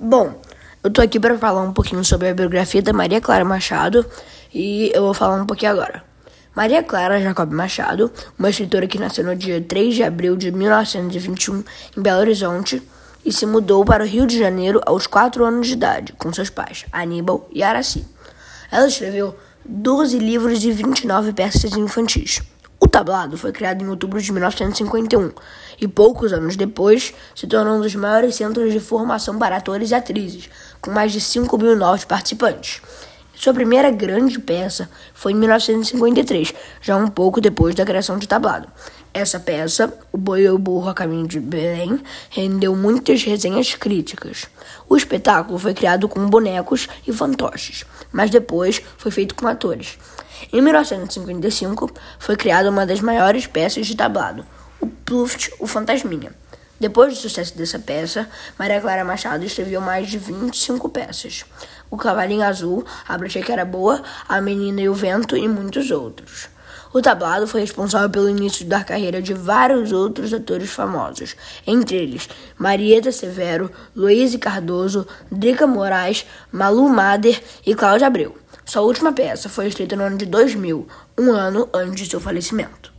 Bom, eu tô aqui para falar um pouquinho sobre a biografia da Maria Clara Machado e eu vou falar um pouquinho agora. Maria Clara Jacob Machado, uma escritora que nasceu no dia 3 de abril de 1921 em Belo Horizonte e se mudou para o Rio de Janeiro aos 4 anos de idade com seus pais, Aníbal e Araci. Ela escreveu 12 livros e 29 peças infantis. O tablado foi criado em outubro de 1951 e poucos anos depois se tornou um dos maiores centros de formação para atores e atrizes, com mais de 5 mil novos participantes. Sua primeira grande peça foi em 1953, já um pouco depois da criação de tablado. Essa peça, O Boi e o Burro a Caminho de Belém, rendeu muitas resenhas críticas. O espetáculo foi criado com bonecos e fantoches, mas depois foi feito com atores. Em 1955, foi criada uma das maiores peças de tablado, o Pluft, o Fantasminha. Depois do sucesso dessa peça, Maria Clara Machado escreveu mais de 25 peças. O Cavalinho Azul, A Bruxa que Era Boa, A Menina e o Vento e muitos outros. O tablado foi responsável pelo início da carreira de vários outros atores famosos, entre eles Marieta Severo, Luiz Cardoso, Drica Moraes, Malu Mader e Cláudia Abreu. Sua última peça foi escrita no ano de 2000, um ano antes de seu falecimento.